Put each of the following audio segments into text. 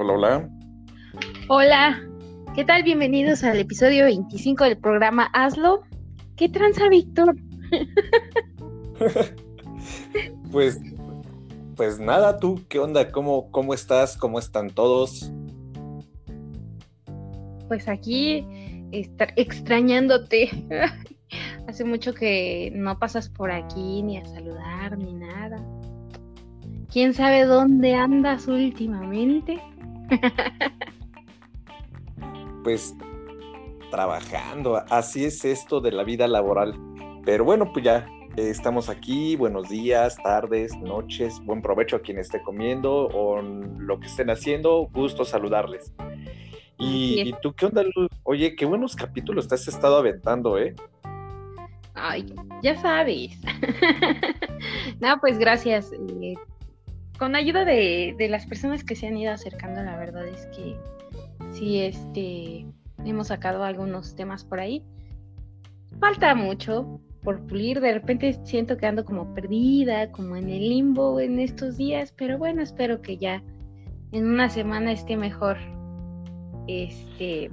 Hola, hola. Hola, ¿qué tal? Bienvenidos al episodio 25 del programa Hazlo. ¿Qué tranza, Víctor? pues, pues nada, tú, ¿qué onda? ¿Cómo, cómo estás? ¿Cómo están todos? Pues aquí, extrañándote. Hace mucho que no pasas por aquí ni a saludar ni nada. ¿Quién sabe dónde andas últimamente? pues trabajando, así es esto de la vida laboral. Pero bueno, pues ya eh, estamos aquí, buenos días, tardes, noches, buen provecho a quien esté comiendo o lo que estén haciendo, gusto saludarles. Y, tú qué onda, Luz? Oye, qué buenos capítulos te has estado aventando, ¿eh? Ay, ya sabes. no, pues gracias. Con ayuda de, de, las personas que se han ido acercando, la verdad es que sí, este, hemos sacado algunos temas por ahí. Falta mucho por pulir, de repente siento que ando como perdida, como en el limbo en estos días, pero bueno, espero que ya en una semana esté mejor. Este,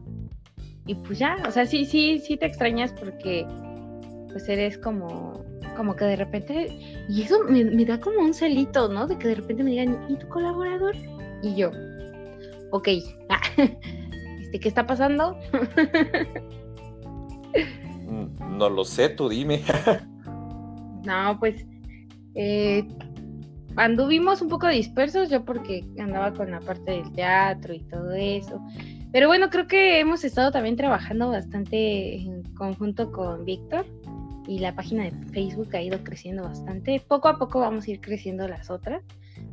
y pues ya, o sea, sí, sí, sí te extrañas porque pues eres como como que de repente, y eso me, da como un celito, ¿no? De que de repente me digan, ¿y tu colaborador? Y yo, ok, este, ¿qué está pasando? Mm, no lo sé, tú dime. no, pues eh, anduvimos un poco dispersos, yo porque andaba con la parte del teatro y todo eso. Pero bueno, creo que hemos estado también trabajando bastante en conjunto con Víctor y la página de Facebook ha ido creciendo bastante. Poco a poco vamos a ir creciendo las otras,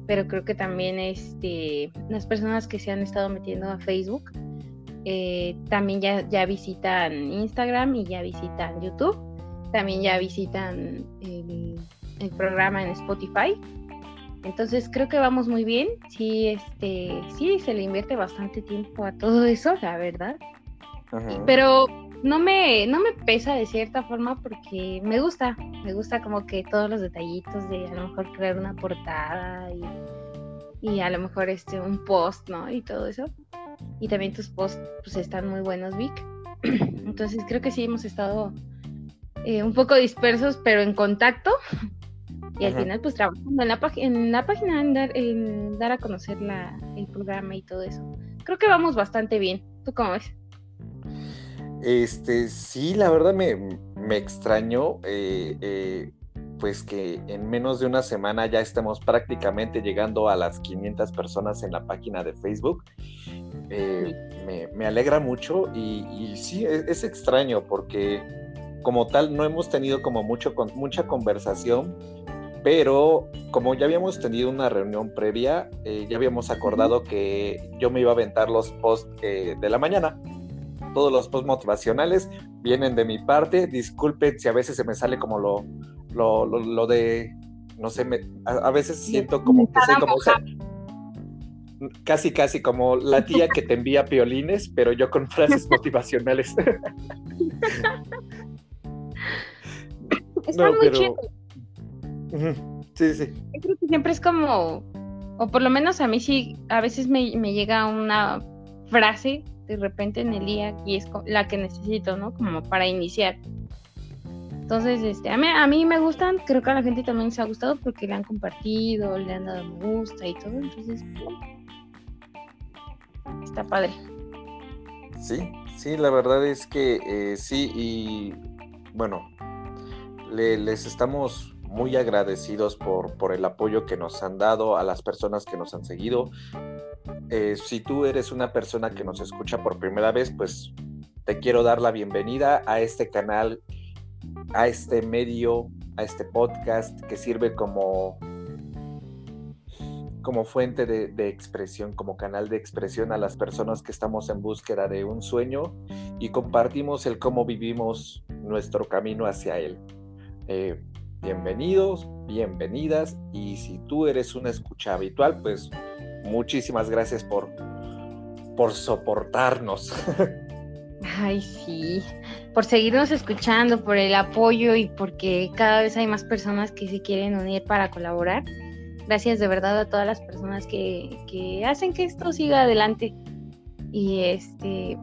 pero creo que también este, las personas que se han estado metiendo a Facebook eh, también ya, ya visitan Instagram y ya visitan YouTube, también ya visitan el, el programa en Spotify. Entonces creo que vamos muy bien. Sí, este, sí se le invierte bastante tiempo a todo eso, la verdad. Pero no me, no me pesa de cierta forma porque me gusta, me gusta como que todos los detallitos de a lo mejor crear una portada y, a lo mejor este un post, ¿no? Y todo eso. Y también tus posts pues están muy buenos, Vic. Entonces creo que sí hemos estado eh, un poco dispersos, pero en contacto. Y al final pues trabajando en la, en la página, en dar, en dar a conocer la, el programa y todo eso. Creo que vamos bastante bien. ¿Tú cómo ves? Este, sí, la verdad me, me extrañó, eh, eh, pues que en menos de una semana ya estemos prácticamente llegando a las 500 personas en la página de Facebook. Eh, me, alegra mucho y, sí, es, es, extraño porque como tal no hemos tenido como mucho, con, mucha conversación, pero como ya habíamos tenido una reunión previa, ya habíamos acordado que yo me iba a aventar los posts de la mañana todos los posts motivacionales vienen de mi parte. Disculpen si a veces se me sale como lo, lo, de, no sé, a, veces siento como que soy como... casi, casi como la tía que te envía piolines, pero yo con frases motivacionales. Está muy chido. Sí, sí. Yo creo que siempre es como, o por lo menos a mí sí, a veces me, me llega una frase de repente en el día y es la que necesito, ¿no? Como para iniciar. Entonces, este, a mí, a mí me gustan, creo que a la gente también se ha gustado porque le han compartido, le han dado me gusta y todo, entonces está padre. Sí, sí, la verdad es que eh, sí, y bueno, les estamos muy agradecidos por, por el apoyo que nos han dado a las personas que nos han seguido. Eh, si tú eres una persona que nos escucha por primera vez, pues te quiero dar la bienvenida a este canal, a este medio, a este podcast que sirve como, como fuente de, expresión, como canal de expresión a las personas que estamos en búsqueda de un sueño y compartimos el cómo vivimos nuestro camino hacia él. Eh, bienvenidos, bienvenidas y si tú eres una escucha habitual, pues muchísimas gracias por, por soportarnos. Ay, sí, por seguirnos escuchando, por el apoyo y porque cada vez hay más personas que se quieren unir para colaborar. Gracias de verdad a todas las personas que, que hacen que esto siga adelante. Y este,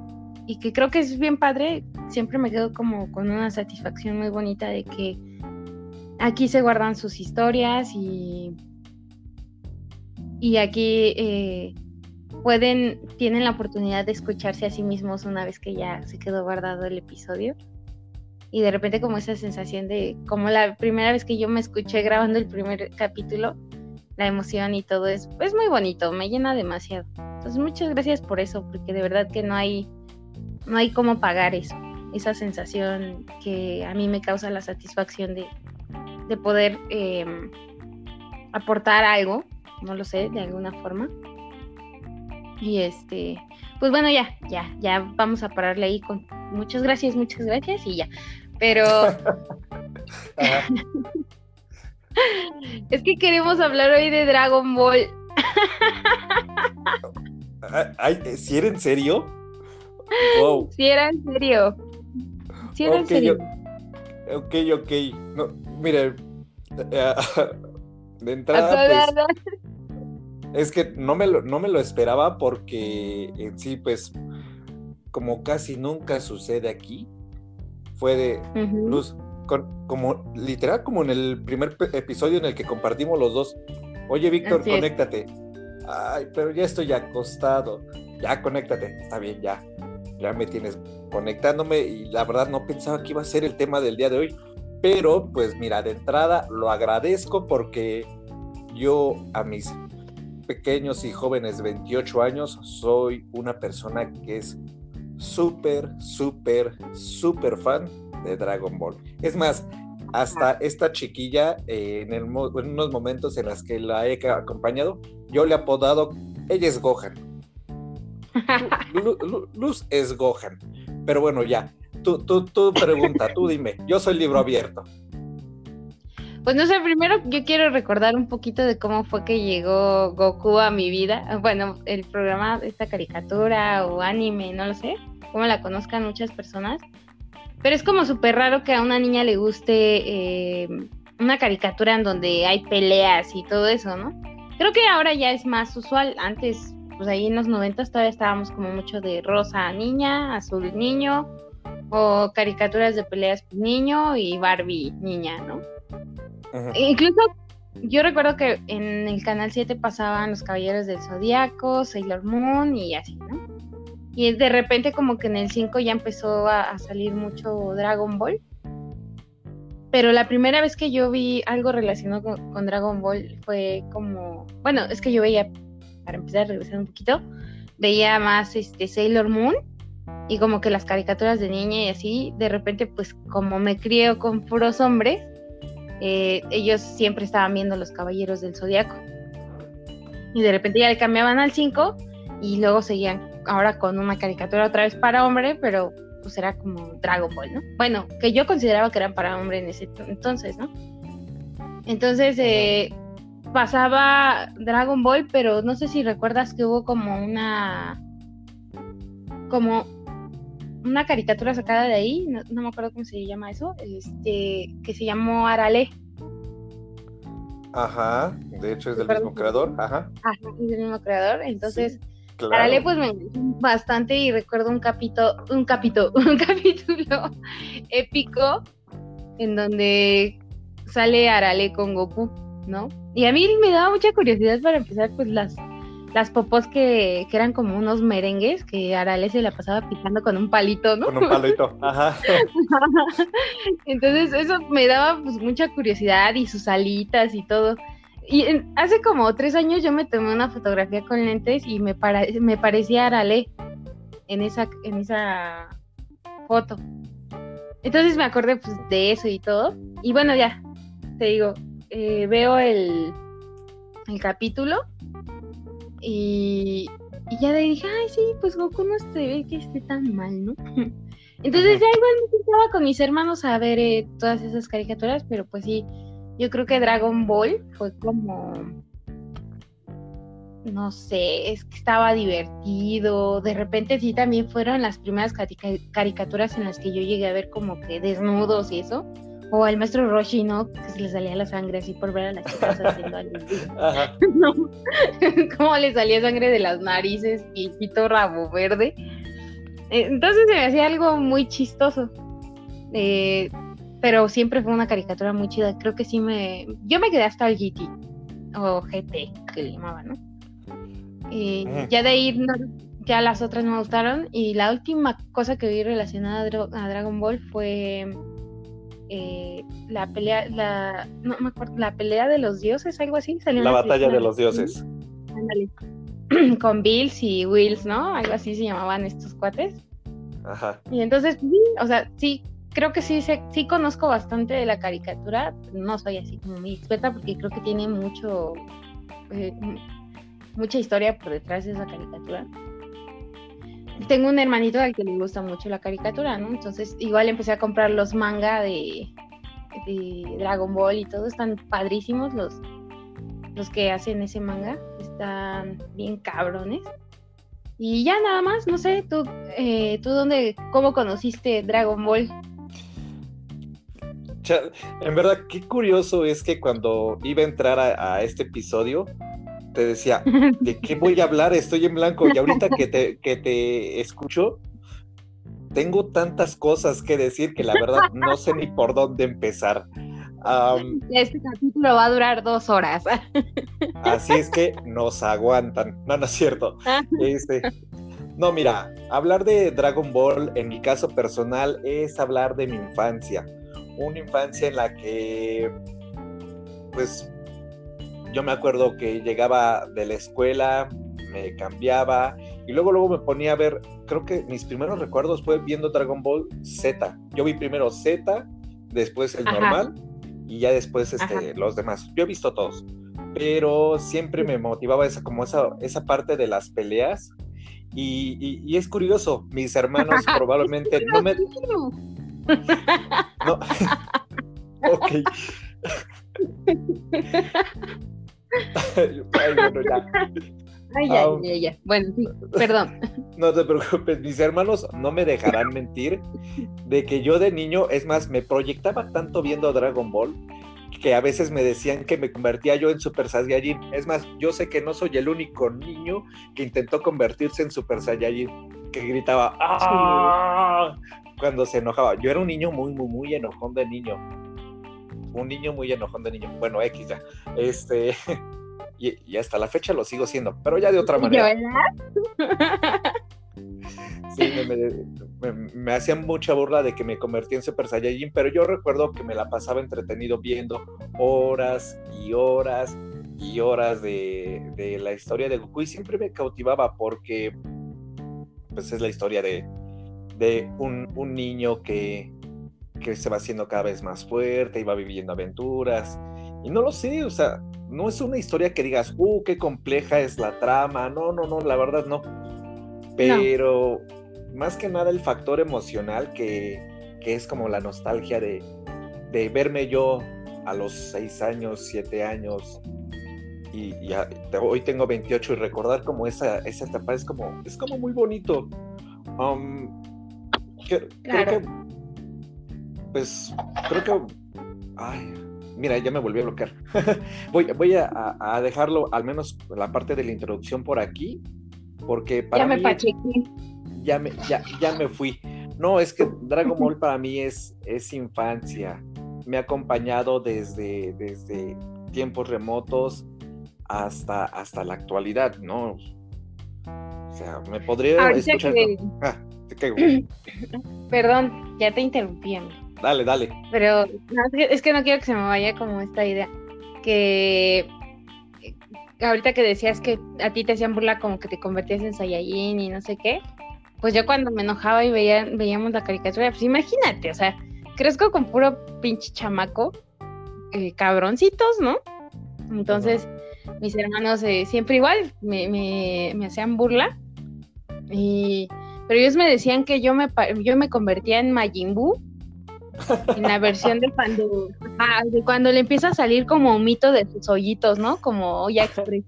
y que creo que es bien padre, siempre me quedo como con una satisfacción muy bonita de que aquí se guardan sus historias y, y aquí eh, pueden, tienen la oportunidad de escucharse a sí mismos una vez que ya se quedó guardado el episodio. Y de repente como esa sensación de, como la primera vez que yo me escuché grabando el primer capítulo, la emoción y todo es, es muy bonito, me llena demasiado. Entonces muchas gracias por eso, porque de verdad que no hay, no hay cómo pagar eso, esa sensación que a mí me causa la satisfacción de, de poder em, aportar algo, no lo sé, de alguna forma. Y este, pues bueno, ya, ya, ya vamos a pararle ahí con muchas gracias, muchas gracias y ya. Pero es que queremos hablar hoy de Dragon Ball. ¿Si era en serio? Wow. Si era en serio. Si era en serio. Ok, ok. No, mire, de entrada, pues, es que no me, lo, no me lo esperaba porque en sí, pues, como casi nunca sucede aquí, fue de luz, como literal, como en el primer episodio en el que compartimos los dos. Oye, Víctor, conéctate. Ay, pero ya estoy acostado. Ya, conéctate. Está bien, ya. Ya me tienes conectándome y la verdad no pensaba que iba a ser el tema del día de hoy. Pero, pues mira, de entrada lo agradezco porque yo a mis pequeños y jóvenes 28 años soy una persona que es súper, súper, súper fan de Dragon Ball. Es más, hasta esta chiquilla, eh, en, unos momentos en los que la he acompañado, yo le he apodado, ella es Gohan. Luz es Gohan. Pero bueno, ya, Tú, tú, tú pregunta, tú dime. Yo soy libro abierto. Pues no sé, primero yo quiero recordar un poquito de cómo fue que llegó Goku a mi vida. Bueno, el programa, esta caricatura o anime, no lo sé, cómo la conozcan muchas personas. Pero es como súper raro que a una niña le guste eh, una caricatura en donde hay peleas y todo eso, ¿no? Creo que ahora ya es más usual. Antes, pues ahí en los 90 todavía estábamos como mucho de rosa niña, azul niño, o caricaturas de peleas niño y Barbie niña, ¿no? Incluso yo recuerdo que en el canal 7 pasaban los Caballeros del Zodíaco, Sailor Moon y así, ¿no? Y de repente como que en el 5 ya empezó a, salir mucho Dragon Ball. Pero la primera vez que yo vi algo relacionado con, Dragon Ball fue como, bueno, es que yo veía, para empezar a regresar un poquito, veía más este Sailor Moon y como que las caricaturas de niña y así, de repente pues como me crié con puros hombres, eh, ellos siempre estaban viendo los Caballeros del Zodiaco. Y de repente ya le cambiaban al 5 y luego seguían ahora con una caricatura otra vez para hombre, pero pues era como Dragon Ball, ¿no? Bueno, que yo consideraba que eran para hombre en ese entonces, ¿no? Entonces eh, pasaba Dragon Ball, pero no sé si recuerdas que hubo como una como una caricatura sacada de ahí, no, me acuerdo cómo se llama eso, este, que se llamó Arale. Ajá, de hecho es del mismo creador, ajá. Ajá, es del mismo creador, entonces Arale pues me bastante y recuerdo un capítulo, un capítulo, un capítulo épico en donde sale Arale con Goku, ¿no? Y a mí me daba mucha curiosidad para empezar pues las las popos que, eran como unos merengues que Arale se la pasaba picando con un palito, ¿no? Con un palito, ajá. Entonces eso me daba pues mucha curiosidad y sus alitas y todo. Y hace como tres años yo me tomé una fotografía con lentes y me, me parecía Arale en esa, en esa foto. Entonces me acordé pues, de eso y todo. Y bueno, ya, te digo, eh, veo el, el capítulo y, ya le dije, ay, sí, pues Goku no se ve que esté tan mal, ¿no? Entonces ya igual me estaba con mis hermanos a ver eh, todas esas caricaturas, pero pues sí, yo creo que Dragon Ball fue como, no sé, es que estaba divertido. De repente sí también fueron las primeras caricaturas en las que yo llegué a ver como que desnudos y eso. O al maestro Roshi, ¿no? Que se le salía la sangre así por ver a las chicas haciendo algo. ¿No? Cómo le salía sangre de las narices y el pito rabo verde. Eh, entonces se me hacía algo muy chistoso. Eh, pero siempre fue una caricatura muy chida. Creo que sí me. Yo me quedé hasta el GT o GT, que le llamaban, ¿no? Y ya de ahí ya las otras no me gustaron. Y la última cosa que vi relacionada a, Dragon Ball fue eh, la pelea, la, no me acuerdo, la pelea de los dioses, algo así. la batalla de los dioses. Con Bills y Wills, ¿no? Algo así se llamaban estos cuates. Ajá. Y entonces, sí, o sea, sí, creo que sí, sí conozco bastante de la caricatura. No soy así como muy experta porque creo que tiene mucho, eh, mucha historia por detrás de esa caricatura. Tengo un hermanito al que le gusta mucho la caricatura, ¿no? Entonces, igual empecé a comprar los manga de, Dragon Ball y todo. Están padrísimos los, los que hacen ese manga. Están bien cabrones. Y ya nada más, no sé, tú, eh, tú dónde, cómo conociste Dragon Ball en verdad, qué curioso es que cuando iba a entrar a, este episodio, te decía, ¿de qué voy a hablar? Estoy en blanco. Y ahorita que te, que te escucho, tengo tantas cosas que decir que la verdad no sé ni por dónde empezar. este capítulo va a durar dos horas. así es que nos aguantan. No, no es cierto. Este, no, mira, hablar de Dragon Ball en mi caso personal es hablar de mi infancia una infancia en la que, pues, yo me acuerdo que llegaba de la escuela, me cambiaba y luego luego me ponía a ver, creo que mis primeros recuerdos fue viendo Dragon Ball Z. Yo vi primero Z, después el normal y ya después este, los demás. Yo he visto todos, pero siempre me motivaba esa como esa, esa parte de las peleas y, y es curioso, mis hermanos probablemente no me no. ok. Ay, bueno, ya. Ay, ya, ya, ya. Bueno, sí, perdón. No te preocupes, mis hermanos no me dejarán mentir de que yo de niño, es más, me proyectaba tanto viendo Dragon Ball que a veces me decían que me convertía yo en Super Saiyajin. Es más, yo sé que no soy el único niño que intentó convertirse en Super Saiyajin, que gritaba ¡Ah! cuando se enojaba. Yo era un niño muy, muy, muy enojón de niño. Un niño muy enojón de niño. Bueno, X ya. Este. Y, hasta la fecha lo sigo siendo, pero ya de otra manera. Sí, me, hacían mucha burla de que me convertí en Super Saiyajin, pero yo recuerdo que me la pasaba entretenido viendo horas y horas y horas de, de la historia de Goku y siempre me cautivaba porque pues es la historia de, de un, niño que, se va haciendo cada vez más fuerte y va viviendo aventuras. Y no lo sé, o sea, no es una historia que digas, uh, qué compleja es la trama. No, no, no, la verdad no. Pero más que nada el factor emocional que, es como la nostalgia de, verme yo a los seis años, siete años, y, hoy tengo 28 y recordar como esa, esa etapa es como, es como muy bonito. Um, creo que, pues, creo que, ay, mira, ya me volví a bloquear. voy voy a, dejarlo, al menos la parte de la introducción por aquí, porque para ya me mí, ya me, ya, ya me fui. No, es que Dragon Ball para mí es, es infancia. Me ha acompañado desde, desde tiempos remotos hasta, hasta la actualidad, ¿no? O sea, me podría escuchar. Ah, Perdón, ya te interrumpí, Dale, dale. Pero es, que, no quiero que se me vaya como esta idea. Que ahorita que decías que a ti te hacían burla como que te convertías en Saiyajin y no sé qué. Pues yo cuando me enojaba y veía, veíamos la caricatura, pues imagínate, o sea, crezco con puro pinche chamaco, eh, cabroncitos, ¿no? Entonces, mis hermanos eh, siempre igual me, me, me hacían burla. Y pero ellos me decían que yo me, yo me convertía en Majin Buu, en la versión de cuando, de cuando le empieza a salir como un mito de sus hoyitos, ¿no? Como Oya Express.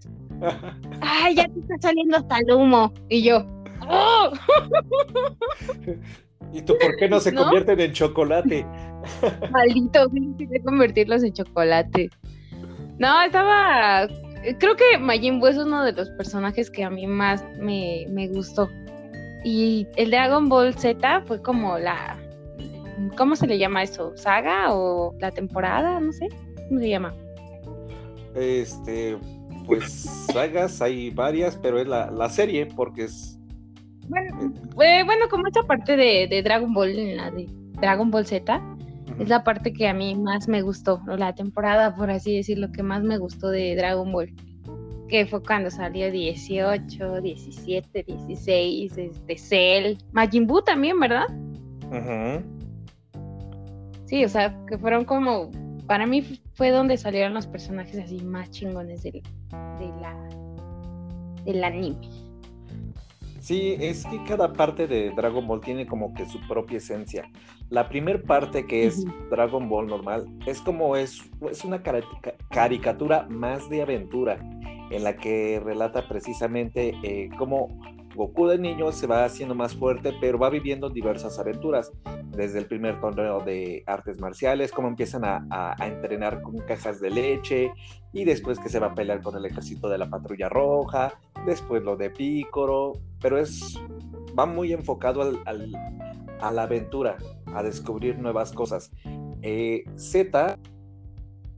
¡Ay, ya te está saliendo hasta el humo! Y yo, ¡oh! ¿Y tú por qué no se convierten en chocolate? Maldito, quería convertirlos en chocolate. No, estaba. Creo que Majin Buu es uno de los personajes que a mí más me, me gustó. Y el Dragon Ball Z fue como la. ¿Cómo se le llama eso? ¿Saga o la temporada? No sé. ¿Cómo se llama? Este. Pues sagas hay varias, pero es la, la serie porque es bueno, bueno, como esta parte de, Dragon Ball, la de Dragon Ball Z, es la parte que a mí más me gustó, o la temporada, por así decirlo, que más me gustó de Dragon Ball. Que fue cuando salió 18, 17, 16, este Cell, Majin Buu también, ¿verdad? Sí, o sea, que fueron como. Para mí fue donde salieron los personajes así más chingones de la, del anime. Sí, es que cada parte de Dragon Ball tiene como que su propia esencia. La primera parte que es Dragon Ball normal es como es, es una caricatura más de aventura en la que relata precisamente eh, cómo Goku de niño se va haciendo más fuerte, pero va viviendo diversas aventuras. Desde el primer torneo de artes marciales, cómo empiezan a, entrenar con cajas de leche, y después que se va a pelear con el ejército de la patrulla roja, después lo de Pícoro, pero es va muy enfocado al, a la aventura, a descubrir nuevas cosas. Eh, Z,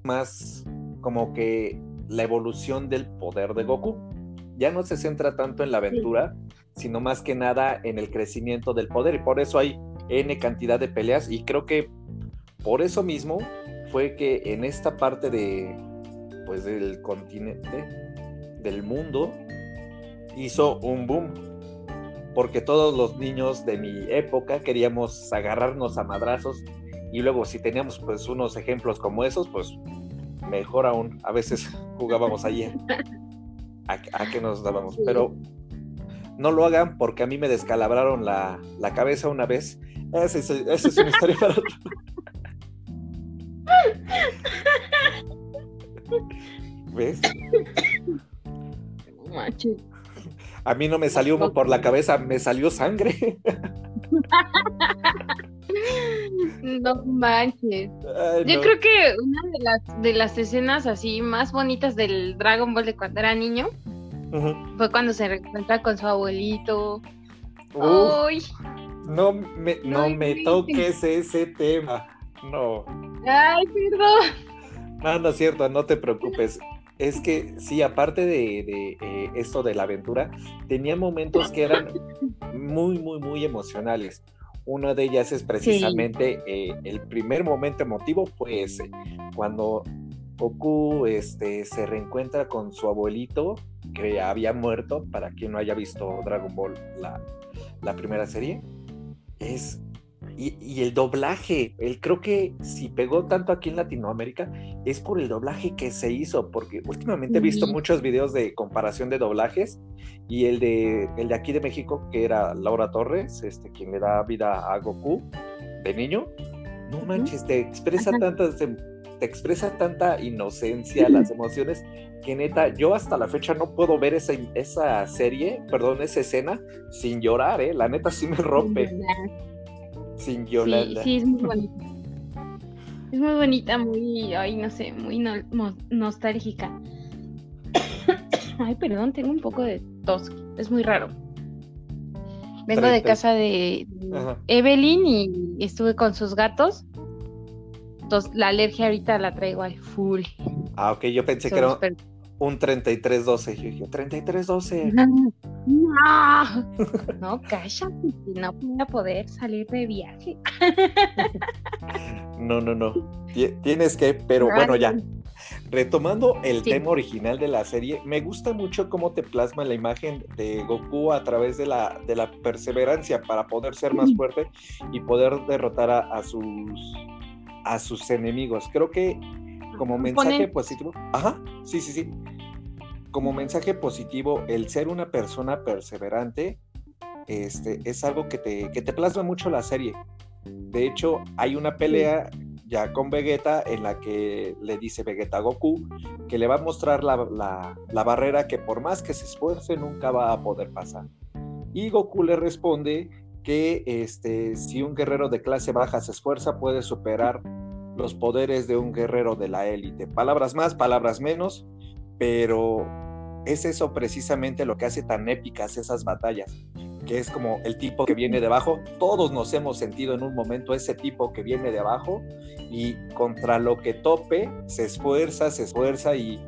más como que la evolución del poder de Goku. Ya no se centra tanto en la aventura, sino más que nada en el crecimiento del poder. Y por eso hay N cantidad de peleas. Y creo que por eso mismo fue que en esta parte de pues del continente, del mundo, hizo un boom. Porque todos los niños de mi época queríamos agarrarnos a madrazos. Y luego si teníamos pues unos ejemplos como esos, pues mejor aún. A veces jugábamos allí a, a que nos dábamos. Pero no lo hagan porque a mí me descalabraron la, cabeza una vez. Esa es, una historia para otro. ¿Ves? A mí no me salió humo por la cabeza, me salió sangre. No manches. Yo creo que una de las, de las escenas así más bonitas del Dragon Ball de cuando era niño fue cuando se reencuentra con su abuelito. Uy. No me, no, me toques ese tema. No. Ay, perdón. No, no es cierto, no te preocupes. Es que sí, aparte de, eh, esto de la aventura, tenía momentos que eran muy, muy, muy emocionales. Una de ellas es precisamente eh, el primer momento emotivo fue ese, cuando Goku este, se reencuentra con su abuelito que había muerto, para quien no haya visto Dragon Ball, la, primera serie, es... Y, el doblaje, el, creo que si pegó tanto aquí en Latinoamérica es por el doblaje que se hizo, porque últimamente he visto muchos videos de comparación de doblajes y el de, el de aquí de México, que era Laura Torres, este, quien le da vida a Goku de niño, no manches, te expresa tantas expresa tanta inocencia, las emociones, que neta, yo hasta la fecha no puedo ver esa, esa serie, perdón, esa escena, sin llorar, ¿eh? La neta sí me rompe. Sin llorar. Sí, sí, es muy bonita. es muy bonita, muy, ay, no sé, muy nostálgica. ay, perdón, tengo un poco de tos, es muy raro. Vengo de casa de Evelyn y estuve con sus gatos la alergia ahorita la traigo al full. Ah, ok, yo pensé que era un 3312. Yo dije, 3312. No, no, cállate, no voy a poder salir de viaje. No, no, no. Tienes que, pero bueno, ya. Retomando el tema original de la serie, me gusta mucho cómo te plasma la imagen de Goku a través de la, de la perseverancia para poder ser más fuerte y poder derrotar a sus a sus enemigos. Creo que como mensaje positivo, ajá, sí, sí, sí. Como mensaje positivo, el ser una persona perseverante este, es algo que te, que te plasma mucho la serie. De hecho, hay una pelea ya con Vegeta en la que le dice Vegeta a Goku que le va a mostrar la, la barrera que por más que se esfuerce nunca va a poder pasar. Y Goku le responde que este, si un guerrero de clase baja se esfuerza, puede superar los poderes de un guerrero de la élite. Palabras más, palabras menos, pero es eso precisamente lo que hace tan épicas esas batallas, que es como el tipo que viene de abajo. Todos nos hemos sentido en un momento ese tipo que viene de abajo y contra lo que tope se esfuerza, se esfuerza y,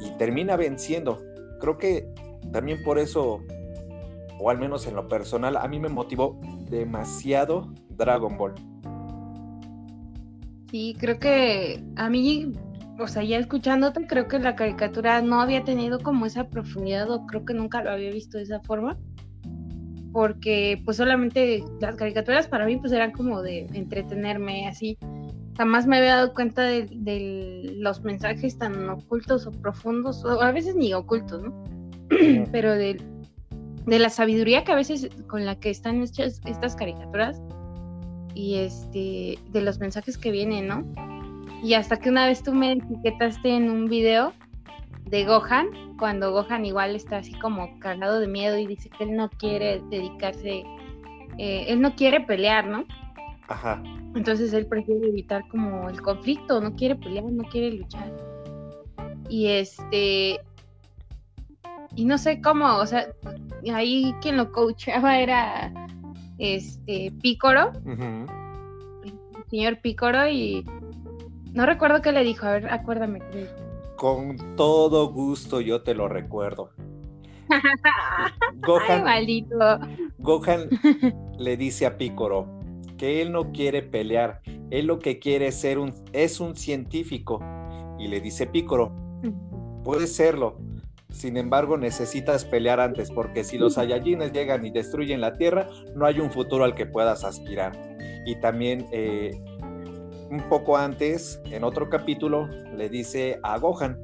y termina venciendo. Creo que también por eso, o al menos en lo personal, a mí me motivó demasiado Dragon Ball. Sí, creo que a mí o sea, ya escuchándote, creo que la caricatura no había tenido como esa profundidad o creo que nunca lo había visto de esa forma. Porque pues solamente las caricaturas para mí pues eran como de entretenerme así. Jamás me había dado cuenta de, los mensajes tan ocultos o profundos, o a veces ni ocultos, ¿no? Pero de, de la sabiduría que a veces con la que están hechas estas caricaturas y este de los mensajes que vienen, ¿no? Y hasta que una vez tú me etiquetaste en un video de Gohan, cuando Gohan igual está así como cagado de miedo y dice que él no quiere dedicarse, eh, él no quiere pelear, ¿no? Ajá. Entonces él prefiere evitar como el conflicto, no quiere pelear, no quiere luchar. Y este, y no sé cómo, o sea, ahí quien lo coachaba era este Pícoro, el señor Pícoro, y no recuerdo qué le dijo, a ver, acuérdame. Con todo gusto yo te lo recuerdo. Gohan, Ay, Gohan le dice a Picoro que él no quiere pelear, él lo que quiere es ser un, es un científico. Y le dice Picoro, puedes serlo, sin embargo necesitas pelear antes, porque si los Saiyajines llegan y destruyen la Tierra, no hay un futuro al que puedas aspirar. Y también eh, un poco antes, en otro capítulo, le dice a Gohan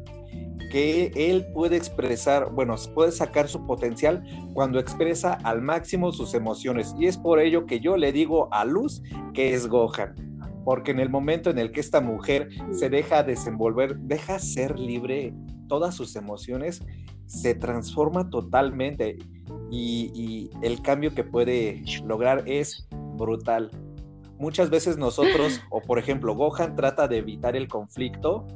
que él puede expresar, bueno, puede sacar su potencial cuando expresa al máximo sus emociones. Y es por ello que yo le digo a Luz que es Gohan. Porque en el momento en el que esta mujer se deja desenvolver, deja ser libre todas sus emociones, se transforma totalmente. Y, y el cambio que puede lograr es brutal muchas veces nosotros, o por ejemplo, Gohan trata de evitar el conflicto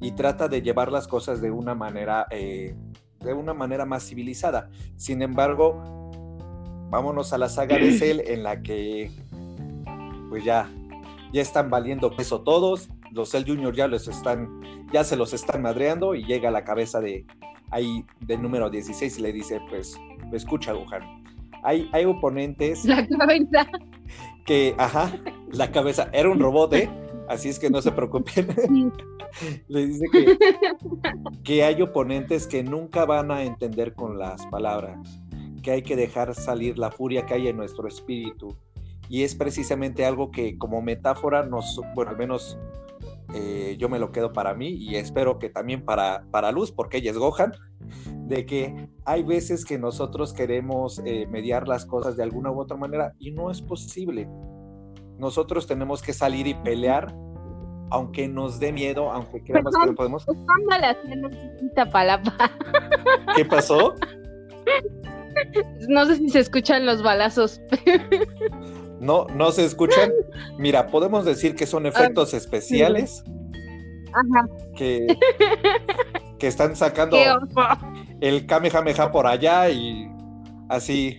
y trata de llevar las cosas de una manera, eh, de una manera más civilizada. Sin embargo, vámonos a la saga de Cell en la que, pues ya, ya están valiendo peso todos. Los Cell Junior ya los están, ya se los están madreando y llega a la cabeza de ahí del número 16 y le dice, pues, escucha Gohan. Hay, hay oponentes. La cabeza que, ajá, la cabeza era un robot, ¿eh? Así es que no se preocupen. Le dice que, que hay oponentes que nunca van a entender con las palabras, que hay que dejar salir la furia que hay en nuestro espíritu. Y es precisamente algo que como metáfora nos, bueno, al menos eh, yo me lo quedo para mí y espero que también para, para Luz, porque ella es Gohan, de que hay veces que nosotros queremos eh, mediar las cosas de alguna u otra manera y no es posible. Nosotros tenemos que salir y pelear, aunque nos dé miedo, aunque creamos que no podemos. ¿Qué pasó? No sé si se escuchan los balazos. No, no se escuchan. Mira, podemos decir que son efectos especiales. Ajá. Que, que están sacando el Kamehameha por allá y así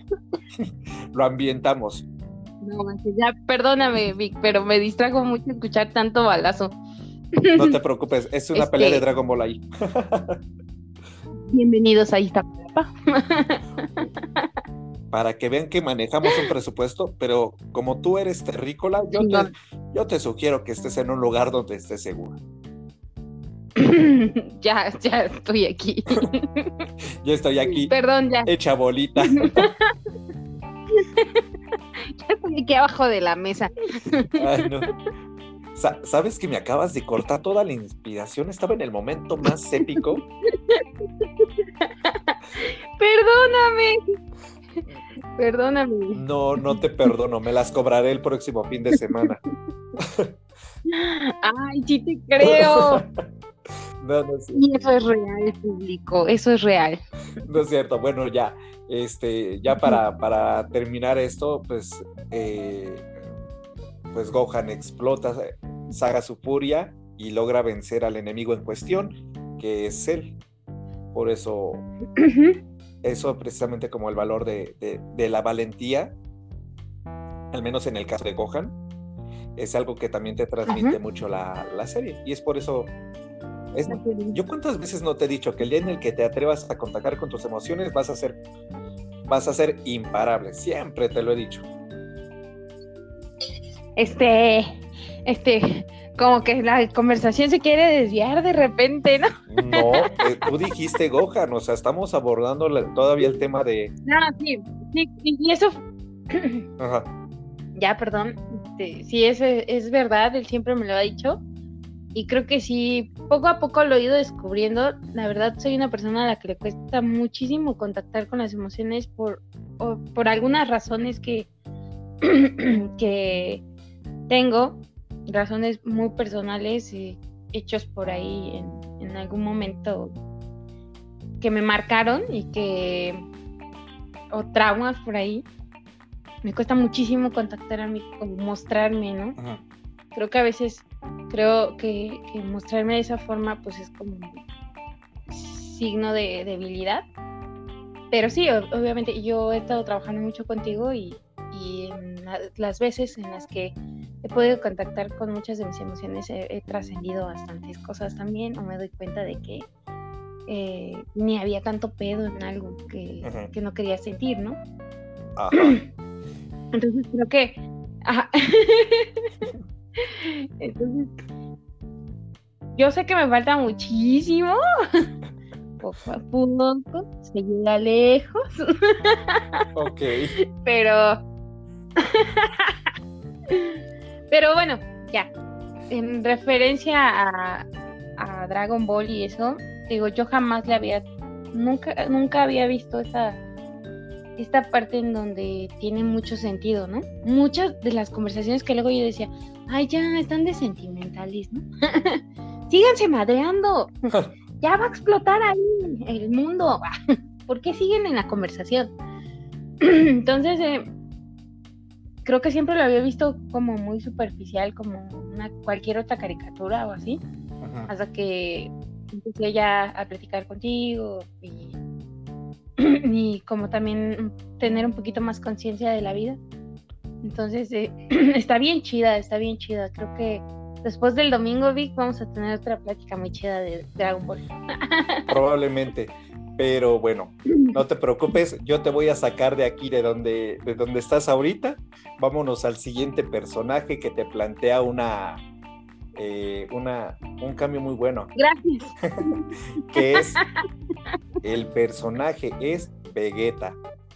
lo ambientamos. No, ya perdóname, Vic, pero me distrajo mucho escuchar tanto balazo. No te preocupes, es una pelea de este Dragon Ball ahí. Bienvenidos a esta Para que vean que manejamos un presupuesto, pero como tú eres terrícola, yo te, yo te sugiero que estés en un lugar donde estés seguro. ya, ya estoy aquí. ya estoy aquí. Perdón, ya. Hecha bolita. ya estoy aquí abajo de la mesa. ¿Sabes que me acabas de cortar toda la inspiración? Estaba en el momento más épico. Perdóname. Perdóname. No, no te perdono. Me las cobraré el próximo fin de semana. Ay, sí te creo. Y eso es real, público, eso es real. No es cierto, bueno, ya, este, ya para, para terminar esto, pues, eh, pues Gohan explota, saga su furia y logra vencer al enemigo en cuestión, que es él. Por eso, eso precisamente como el valor de, la valentía, al menos en el caso de Gohan, es algo que también te transmite mucho la, serie. Y es por eso yo cuántas veces no te he dicho que el día en el que te atrevas a contactar con tus emociones vas a ser vas a ser imparable, siempre te lo he dicho. Este, este, como que la conversación se quiere desviar de repente, ¿no? No, eh, tú dijiste Gohan, o sea, estamos abordando todavía el tema de. No, sí, sí, y eso. Ajá. Ya, perdón. Este, sí, es, es verdad, él siempre me lo ha dicho. Y creo que sí, poco a poco lo he ido descubriendo. La verdad, soy una persona a la que le cuesta muchísimo contactar con las emociones por, por algunas razones que, que tengo razones muy personales y hechos por ahí en, algún momento que me marcaron y que o traumas por ahí. Me cuesta muchísimo contactar a mí o mostrarme no creo que a veces creo que, mostrarme de esa forma pues es como signo de debilidad. Pero sí obviamente yo he estado trabajando mucho contigo y, en las veces en las que he podido contactar con muchas de mis emociones, he, trascendido bastantes cosas también, o me doy cuenta de que eh, ni había tanto pedo en algo que, no quería sentir, ¿no? Entonces creo que... Entonces, yo sé que me falta muchísimo. Poco a poco, se llega lejos. ok. Pero... Pero bueno, ya. En referencia a, Dragon Ball y eso, digo, yo jamás le había, nunca, nunca había visto esa, esta parte en donde tiene mucho sentido, ¿no? Muchas de las conversaciones que luego yo decía, ay, ya, están de sentimentales, ¿no? Síganse madreando. ya va a explotar ahí el mundo. ¿Por qué siguen en la conversación? Entonces, eh, creo que siempre lo había visto como muy superficial, como una, cualquier otra caricatura o así, hasta que empecé ya a platicar contigo y, y como también tener un poquito más conciencia de la vida. Entonces, eh, está bien chida, está bien chida. Creo que después del domingo, Vic, vamos a tener otra plática muy chida de Dragon Ball. Probablemente. Pero bueno, no te preocupes, yo te voy a sacar de aquí, de donde, de donde estás ahorita. Vámonos al siguiente personaje que te plantea una, eh, una, un cambio muy bueno. Gracias. que es, el personaje es Vegeta,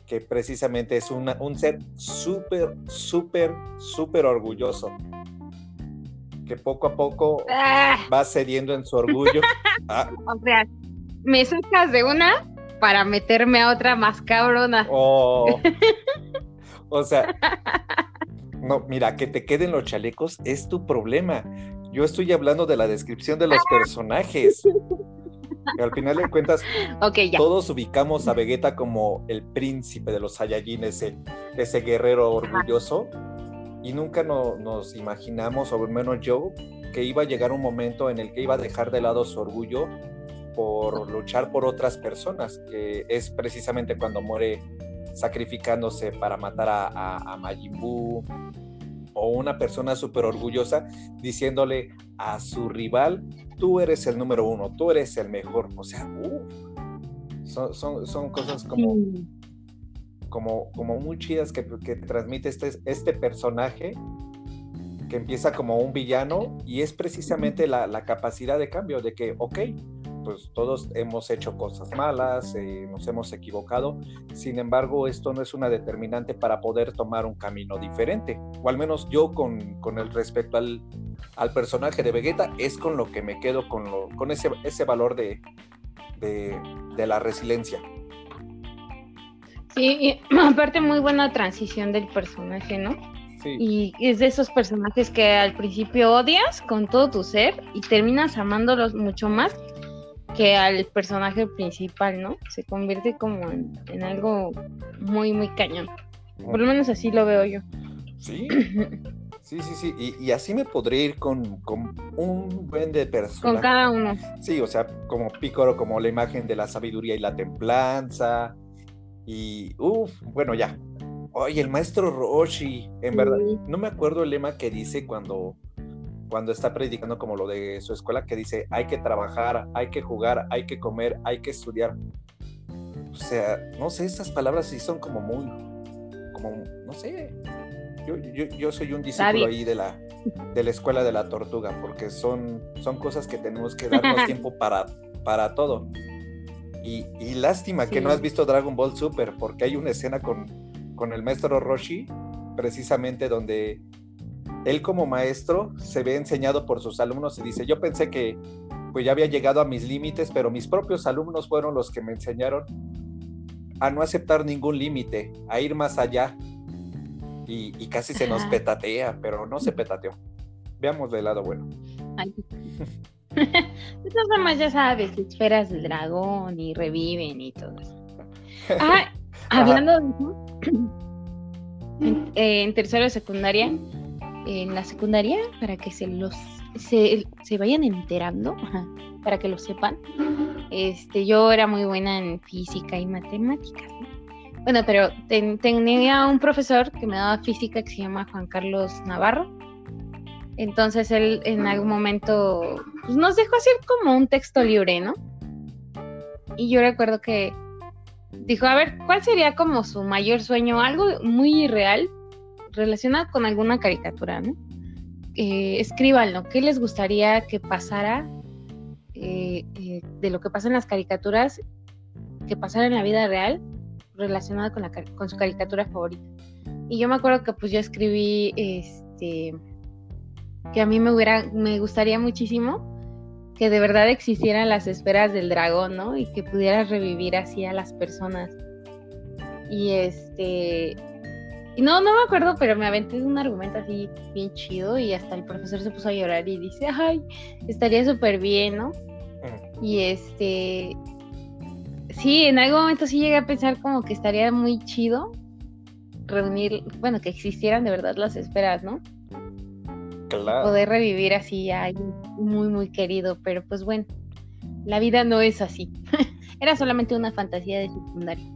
que precisamente es una, un ser súper, súper, súper orgulloso. Que poco a poco ah. va cediendo en su orgullo. Ah me sacas de una para meterme a otra más cabrona. Oh. O sea, no, mira, que te queden los chalecos es tu problema. Yo estoy hablando de la descripción de los personajes. al final de cuentas, todos ubicamos a Vegeta como el príncipe de los Saiyajin, ese, ese guerrero orgulloso. Y nunca nos imaginamos, o al menos yo, que iba a llegar un momento en el que iba a dejar de lado su orgullo por luchar por otras personas, que es precisamente cuando muere sacrificándose para matar a, a, Majin Buu, o una persona súper orgullosa diciéndole a su rival, tú eres el número uno, tú eres el mejor. O sea, son, son, cosas como, como, como muy chidas que, que transmite este, este personaje que empieza como un villano y es precisamente la, la capacidad de cambio, de que, ok, pues todos hemos hecho cosas malas, eh, nos hemos equivocado, sin embargo esto no es una determinante para poder tomar un camino diferente, o al menos yo con, con el respecto al, al, personaje de Vegeta es con lo que me quedo, con, lo, con ese, ese valor de, de, de la resiliencia. Sí, aparte muy buena transición del personaje, ¿no? Sí. Y es de esos personajes que al principio odias con todo tu ser y terminas amándolos mucho más que al personaje principal, ¿no? Se convierte como en, algo muy, muy cañón. Por lo menos así lo veo yo. Sí. Sí, sí, sí. Y, así me podría ir con, un buen de personas. Con cada uno. Sí, o sea, como Pícoro, como la imagen de la sabiduría y la templanza. Y, uff, bueno, ya. Oye, el maestro Roshi, en verdad, no me acuerdo el lema que dice cuando, cuando está predicando como lo de su escuela, que dice, hay que trabajar, hay que jugar, hay que comer, hay que estudiar. O sea, no sé, esas palabras sí son como muy, como, no sé, yo, yo, soy un discípulo ahí de la, de la escuela de la tortuga, porque son, son cosas que tenemos que darnos tiempo para, para todo. Y, y lástima que no has visto Dragon Ball Super, porque hay una escena con, con el maestro Roshi, precisamente donde él como maestro se ve enseñado por sus alumnos y dice, yo pensé que pues ya había llegado a mis límites, pero mis propios alumnos fueron los que me enseñaron a no aceptar ningún límite, a ir más allá. Y, casi se nos petatea, pero no se petateó. Veamos del lado bueno. Entonces, más ya sabes, esferas del dragón y reviven y todo eso. Ah, hablando de eso, en, tercero de secundaria, en la secundaria, para que se los se, vayan enterando, para que lo sepan, este, yo era muy buena en física y matemáticas. Bueno, pero tenía un profesor que me daba física que se llama Juan Carlos Navarro. Entonces él en algún momento pues, nos dejó hacer como un texto libre, ¿no? Y yo recuerdo que dijo, a ver, ¿cuál sería como su mayor sueño? Algo muy irreal relacionado con alguna caricatura, ¿no? Eh, escríbanlo, ¿qué les gustaría que pasara eh, eh, de lo que pasa en las caricaturas, que pasara en la vida real relacionada con, la, con su caricatura favorita? Y yo me acuerdo que pues yo escribí, este, que a mí me hubiera, me gustaría muchísimo que de verdad existieran las esferas del dragón, ¿no? Y que pudieras revivir así a las personas. Y este. No, no me acuerdo, pero me aventé un argumento así bien chido y hasta el profesor se puso a llorar y dice, ay, estaría súper bien, ¿no? Y este. Sí, en algún momento sí llegué a pensar como que estaría muy chido reunir, bueno, que existieran de verdad las esferas, ¿no? Poder revivir así a alguien muy, muy querido, pero pues bueno, la vida no es así. Era solamente una fantasía de secundaria.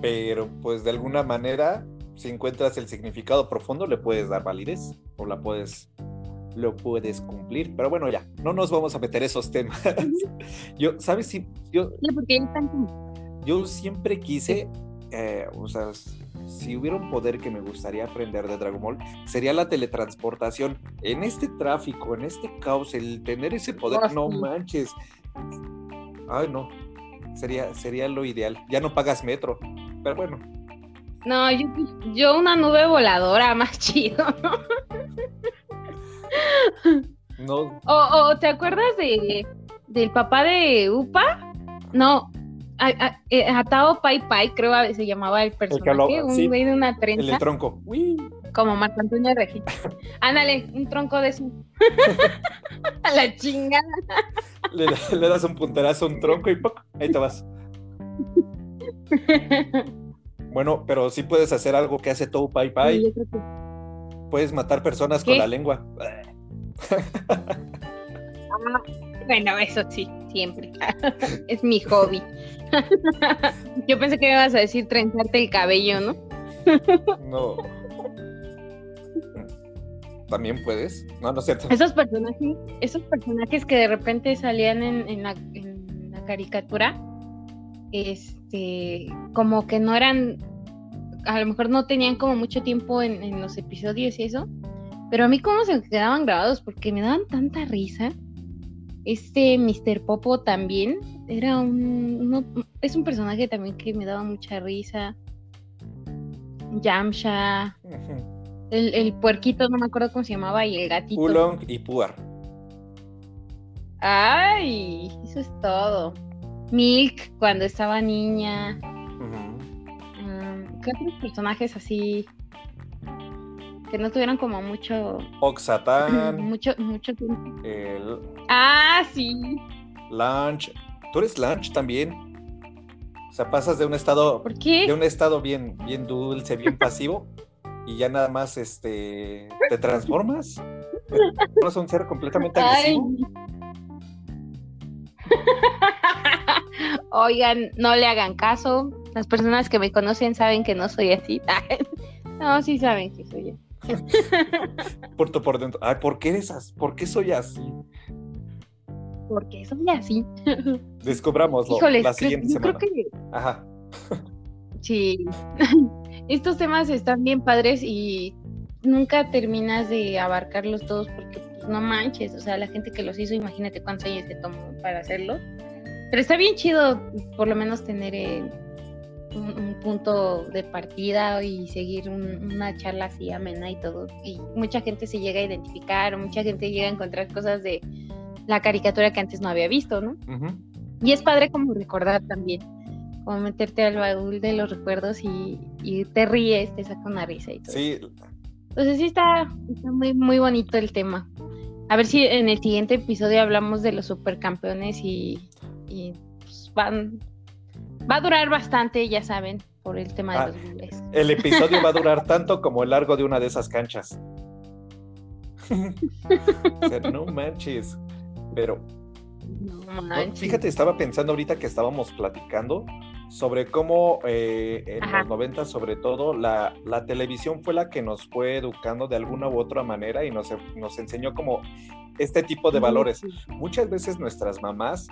Pero pues de alguna manera, si encuentras el significado profundo, le puedes dar validez o la puedes lo puedes cumplir. Pero bueno, ya, no nos vamos a meter esos temas. yo, ¿sabes si yo, yo siempre quise, eh, o sea, si hubiera un poder que me gustaría aprender de Dragon Ball, sería la teletransportación. En este tráfico, en este caos, el tener ese poder, ah, no manches. Ay, no. Sería, sería lo ideal. Ya no pagas metro, pero bueno. No, yo, una nube voladora más chido. no. O, ¿te acuerdas de del papá de Upa? No, eh, Atao Pai Pai, creo que se llamaba el personaje, un güey de una trenza. El tronco. Como Marco Antonio Regis. Ándale, un tronco de eso. a la chingada. Le, das un punterazo a un tronco y ¡poc! ahí te vas. Bueno, pero sí puedes hacer algo que hace Tao Pai Pai. Puedes matar personas con la lengua. Ah, bueno, eso sí, siempre. es mi hobby. Yo pensé que me ibas a decir trenzarte el cabello, ¿no? no. También puedes. No, no sé. Esos personajes, esos personajes que de repente salían en, la, caricatura, este, como que no eran, a lo mejor no tenían como mucho tiempo en, en los episodios y eso, pero a mí como se quedaban grabados porque me daban tanta risa. Este Mr. Popo también era un. es un personaje también que me daba mucha risa. Yamcha. el, puerquito, no me acuerdo cómo se llamaba, y el gatito. Ulong y Puar. Ay, eso es todo. Milk, cuando estaba niña. ¿Qué otros personajes así que no tuvieron como mucho. Oxatán. mucho, mucho tiempo. El... Ah, sí. Lunch. tú eres lunch también. O sea, pasas de un estado, ¿Por qué? de un estado bien, bien dulce, bien pasivo, y ya nada más este te transformas. Eres un ser completamente Ay. Oigan, no le hagan caso. Las personas que me conocen saben que no soy así. no, sí saben que soy así. Por tu por dentro. Ay, ¿por qué eres así? ¿Por qué soy así? Porque soy así. Descubrámoslo Híjoles, la siguiente yo semana. creo que Ajá. sí. Estos temas están bien padres y nunca terminas de abarcarlos todos porque no manches. O sea, la gente que los hizo, imagínate cuántos años se tomó para hacerlo. Pero está bien chido, por lo menos tener eh, un, un punto de partida y seguir un- una charla así amena y todo. Y mucha gente se llega a identificar, o mucha gente llega a encontrar cosas de la caricatura que antes no había visto, ¿no? Y es padre como recordar también, como meterte al baúl de los recuerdos y, y te ríes, te saca una risa y todo. Sí, Entonces sí está, está muy, muy bonito el tema. A ver si en el siguiente episodio hablamos de los supercampeones y, y pues, van, va a durar bastante, ya saben, por el tema de Ah, los goles. el episodio va a durar tanto como el largo de una de esas canchas. O sea, no manches. Pero No no, manches. fíjate, estaba pensando ahorita que estábamos platicando sobre cómo eh, en Ajá. los 90 sobre todo la, la televisión fue la que nos fue educando de alguna u otra manera y nos, nos enseñó como este tipo de valores. Muchas veces nuestras mamás,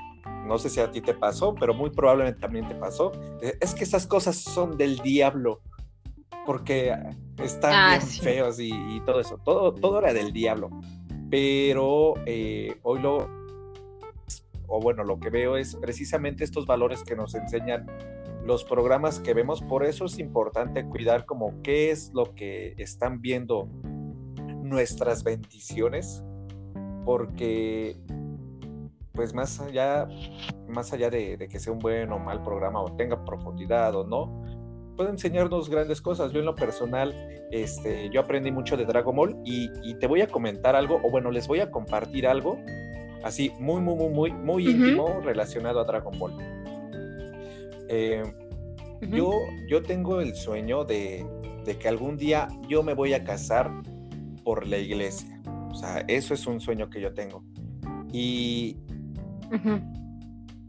no sé si a ti te pasó, pero muy probablemente también te pasó, eh, es que esas cosas son del diablo, porque están Ah, bien sí. feos y, y todo eso, todo, todo era del diablo. Pero eh, hoy lo, o bueno, lo que veo es precisamente estos valores que nos enseñan los programas que vemos, por eso es importante cuidar como qué es lo que están viendo nuestras bendiciones, porque pues más allá, más allá de, que sea un buen o mal programa o tenga profundidad o no, puede enseñarnos grandes cosas. Yo en lo personal, este, yo aprendí mucho de Dragon Ball y, y te voy a comentar algo, o bueno, les voy a compartir algo así muy, muy, muy, muy, muy íntimo relacionado a Dragon Ball. Eh, yo, yo tengo el sueño de, de que algún día yo me voy a casar por la iglesia. O sea, eso es un sueño que yo tengo. Y,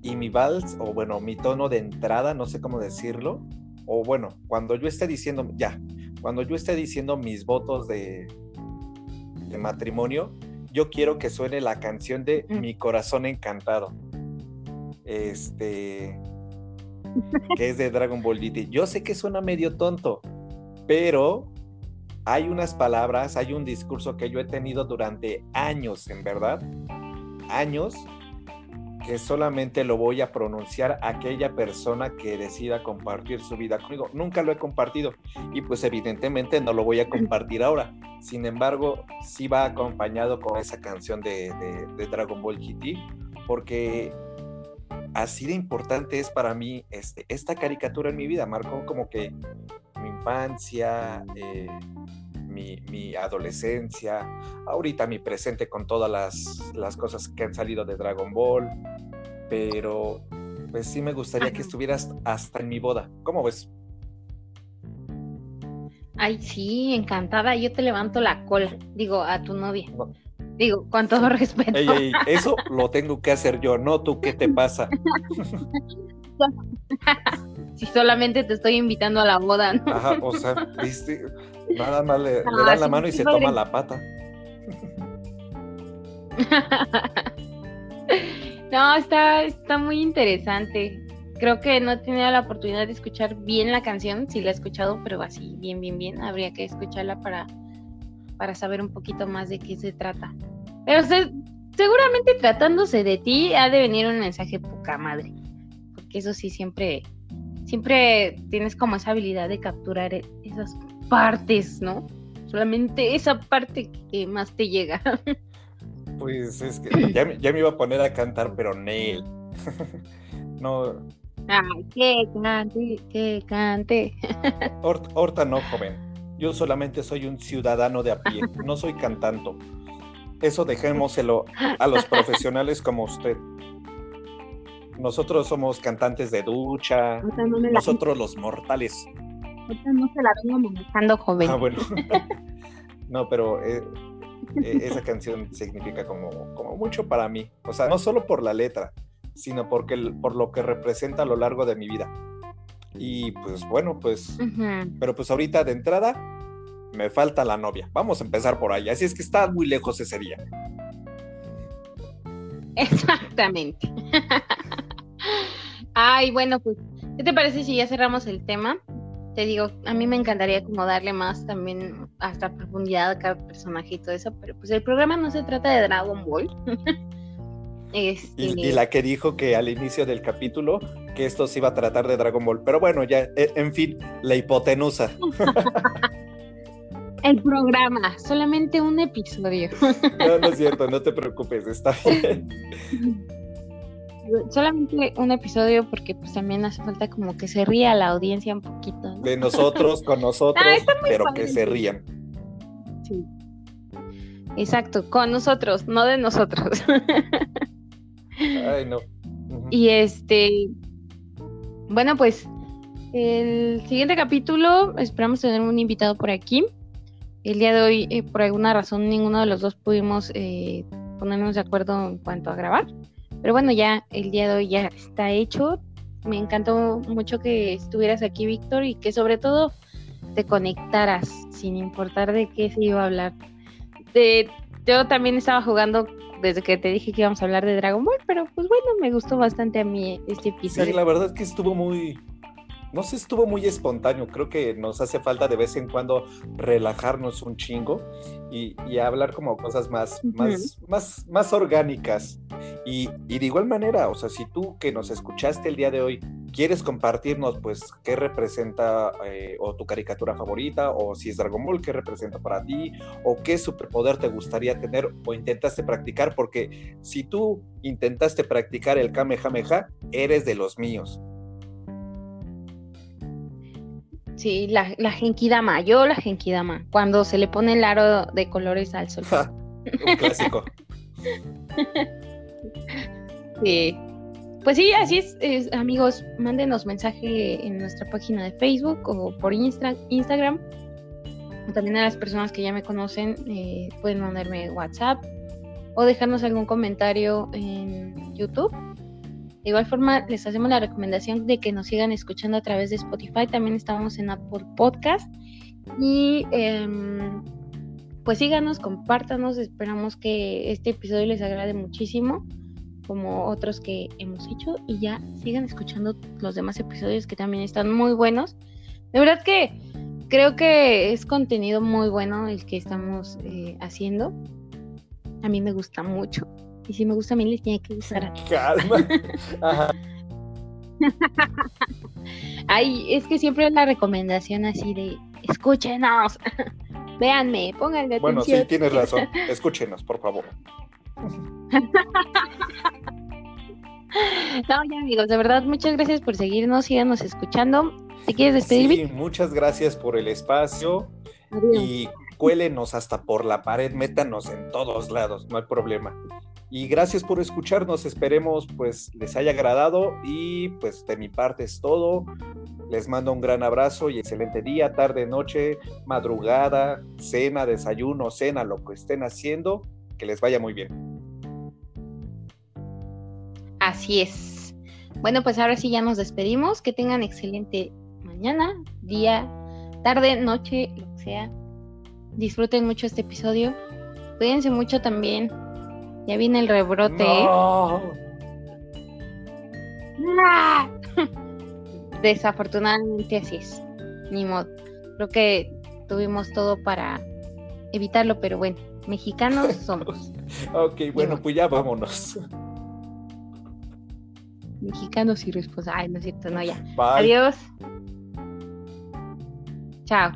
y mi vals, o bueno, mi tono de entrada, no sé cómo decirlo, o bueno, cuando yo esté diciendo, ya, cuando yo esté diciendo mis votos de, de matrimonio, yo quiero que suene la canción de Mm. Mi corazón encantado. Este, que es de Dragon Ball GT. Yo sé que suena medio tonto, pero hay unas palabras, hay un discurso que yo he tenido durante años, en verdad, años, que solamente lo voy a pronunciar aquella persona que decida compartir su vida conmigo. Nunca lo he compartido y pues evidentemente no lo voy a compartir ahora. Sin embargo, sí va acompañado con esa canción de, de- de Dragon Ball GT, porque así de importante es para mí este, esta caricatura en mi vida. Marcó como que mi infancia, eh, mi, mi adolescencia, ahorita mi presente con todas las, las cosas que han salido de Dragon Ball, pero pues sí me gustaría que estuvieras hasta en mi boda. ¿Cómo ves? Ay, sí, encantada. Yo te levanto la cola. Digo, a tu novia. No. Digo, con todo respeto. Ey, ey, eso lo tengo que hacer yo, no tú, ¿qué te pasa? Si solamente te estoy invitando a la boda, ¿no? Ajá, o sea, viste, nada más le, le Ah, dan la mano y se padre. toma la pata. No, está, está muy interesante. Creo que no he tenido la oportunidad de escuchar bien la canción, sí la he escuchado, pero así, bien, bien, bien. Habría que escucharla para, para saber un poquito más de qué se trata. Pero se- seguramente tratándose de ti, ha de venir un mensaje poca madre. Porque eso sí, siempre, siempre tienes como esa habilidad de capturar e- esas partes, ¿no? Solamente esa parte que más te llega. Pues es que ya, me- ya me iba a poner a cantar, pero Neil. no, Ay, que cante, que cante. Hort- Horta no, joven. Yo solamente soy un ciudadano de a pie, no soy cantanto. Eso dejémoselo a los profesionales como usted. nosotros somos cantantes de ducha, nosotros los mortales. No se la vengo manejando joven. Ah, bueno. no, pero eh, eh, esa canción significa como, como mucho para mí. O sea, no solo por la letra, sino porque, por lo que representa a lo largo de mi vida. Y pues bueno, pues, pero pues ahorita de entrada me falta la novia. Vamos a empezar por ahí. Así es que está muy lejos ese día. Exactamente. Ay, bueno, pues, ¿qué te parece si ya cerramos el tema? Te digo, a mí me encantaría como darle más también hasta profundidad a cada personaje y todo eso, pero pues el programa no se trata de Dragon Ball. Este y, la que dijo que al inicio del capítulo que esto se iba a tratar de Dragon Ball. Pero bueno, ya, e, en fin, la hipotenusa. El programa, solamente un episodio. No, no es cierto, no te preocupes, está bien. Solamente un episodio porque pues también hace falta como que se ría la audiencia un poquito. De nosotros, con nosotros, ah, pero que se rían. Sí. Exacto, con nosotros, no de nosotros. Ay, no. Y este, bueno, pues el siguiente capítulo esperamos tener un invitado por aquí. El día de hoy, eh, por alguna razón, ninguno de los dos pudimos eh, ponernos de acuerdo en cuanto a grabar. Pero bueno, ya el día de hoy ya está hecho. Me encantó mucho que estuvieras aquí, Víctor, y que sobre todo te conectaras, sin importar de qué se iba a hablar. De, yo también estaba jugando desde que te dije que íbamos a hablar de Dragon Ball, pero pues bueno, me gustó bastante a mí este episodio. Sí, la verdad es que estuvo muy, no sé, estuvo muy espontáneo. Creo que nos hace falta de vez en cuando relajarnos un chingo y, hablar como cosas más, más, más, más orgánicas. Y, y, de igual manera, o sea, si tú que nos escuchaste el día de hoy quieres compartirnos, pues, qué representa eh, o tu caricatura favorita, o si es Dragon Ball, qué representa para ti, o qué superpoder te gustaría tener o intentaste practicar, porque si tú intentaste practicar el Kamehameha, eres de los míos. Sí, la, la Genkidama, yo la Genkidama, cuando se le pone el aro de colores al sol. Un clásico. sí. Pues sí, así es, amigos, mándenos mensaje en nuestra página de Facebook o por Instagram. También a las personas que ya me conocen eh, pueden mandarme WhatsApp o dejarnos algún comentario en YouTube de igual forma, les hacemos la recomendación de que nos sigan escuchando a través de Spotify. También estamos en Apple Podcast. Y em, pues síganos, compártanos. Esperamos que este episodio les agrade muchísimo, como otros que hemos hecho. Y ya sigan escuchando los demás episodios que también están muy buenos. De verdad que creo que es contenido muy bueno el que estamos eh, haciendo. A mí me gusta mucho. Y si me gusta a mí, les tiene que gustar Calma. Ay, es que siempre es la recomendación así de escúchenos, véanme, pónganle bueno, atención. Bueno, sí, tienes razón, escúchenos, por favor. No, ya amigos, de verdad, muchas gracias por seguirnos, síganos escuchando. ¿Te quieres despedir? Sí, muchas gracias por el espacio y cuélenos hasta por la pared, métanos en todos lados, no hay problema. Y gracias por escucharnos, esperemos pues les haya agradado y pues de mi parte es todo. Les mando un gran abrazo y excelente día, tarde, noche, madrugada, cena, desayuno, cena, lo que estén haciendo, que les vaya muy bien. Así es. Bueno, pues ahora sí ya nos despedimos. Que tengan excelente mañana, día, tarde, noche, lo que sea. Disfruten mucho este episodio. Cuídense mucho también. Ya viene el rebrote. ¿eh? Desafortunadamente así es. Ni modo. Creo que tuvimos todo para evitarlo, pero bueno, mexicanos somos. ok, bueno, pues ya vámonos. Mexicanos y responsables. Ay, no es cierto, no, ya. Adiós. Chao.